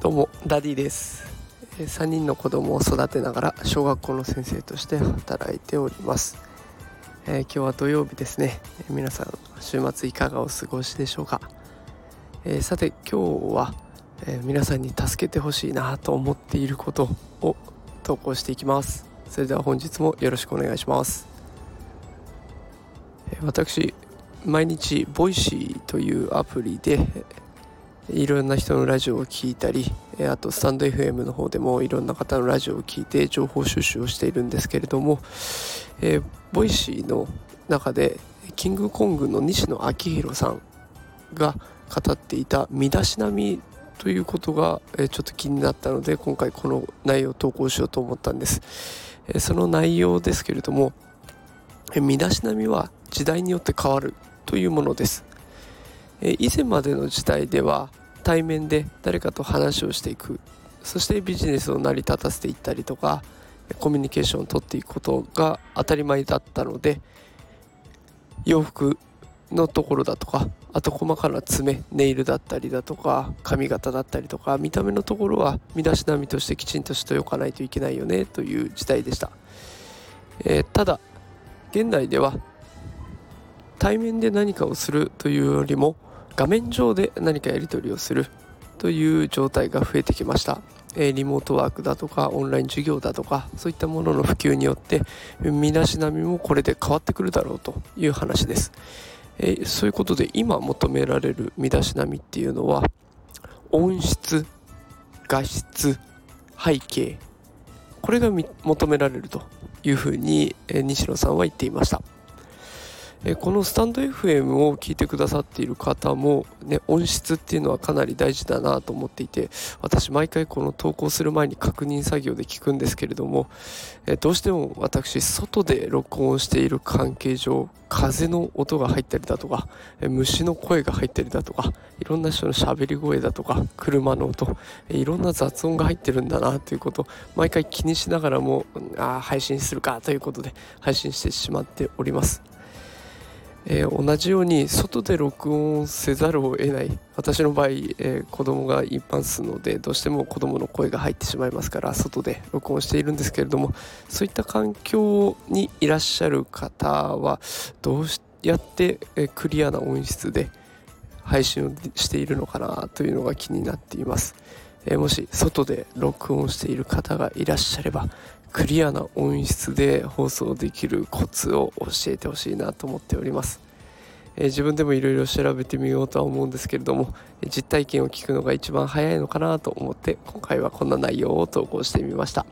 どうもダディです。3人の子供を育てながら小学校の先生として働いております、えー、今日は土曜日ですね。皆さん週末いかがお過ごしでしょうか、えー、さて今日は、えー、皆さんに助けてほしいなと思っていることを投稿していきます。それでは本日もよろしくお願いします。私毎日ボイシーというアプリでいろんな人のラジオを聴いたりあとスタンド FM の方でもいろんな方のラジオを聴いて情報収集をしているんですけれども、えー、ボイシーの中でキングコングの西野亮廣さんが語っていた身だしなみということが、え、ちょっと気になったので今回この内容を投稿しようと思ったんです、え、その内容ですけれども、身だしなみは時代によって変わる。というものです、え以前までの時代では対面で誰かと話をしていく。そしてビジネスを成り立たせていったりとかコミュニケーションをとっていくことが当たり前だったので洋服のところだとかあと細かな爪ネイルだったりだとか髪型だったりとか見た目のところは身だしなみとしてきちんとしておかないといけないよねという時代でした、えー、ただ現代では対面で何かをするというよりも画面上で何かやり取りをするという状態が増えてきました。えリモートワークだとかオンライン授業だとかそういったものの普及によって身だしなみもこれで変わってくるだろうという話です。えそういうことで今求められる身だしなみっていうのは音質画質背景これが求められるというふうに、え西野さんは言っていました。えこのスタンド FM を聞いてくださっている方も、ね、音質っていうのはかなり大事だなと思っていて私毎回この投稿する前に確認作業で聞くんですけれども、えどうしても私外で録音している関係上風の音が入ったりだとか、え虫の声が入ったりだとかいろんな人の喋り声だとか車の音、えいろんな雑音が入ってるんだなということ毎回気にしながらもあ配信するかということで配信してしまっております。えー、同じように外で録音せざるを得ない。私の場合、えー、子供が一般数のでどうしても子供の声が入ってしまいますから外で録音しているんですけれどもそういった環境にいらっしゃる方はどうやって、えー、クリアな音質で配信をしているのかなというのが気になっています、えもし外で録音している方がいらっしゃればクリアな音質で放送できるコツを教えてほしいなと思っております、えー、自分でもいろいろ調べてみようとは思うんですけれども実体験を聞くのが一番早いのかなと思って今回はこんな内容を投稿してみました、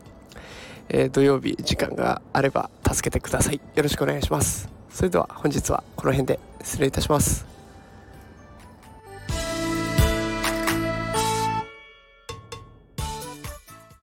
えー、土曜日時間があれば助けてください。よろしくお願いします。それでは本日はこの辺で失礼いたします。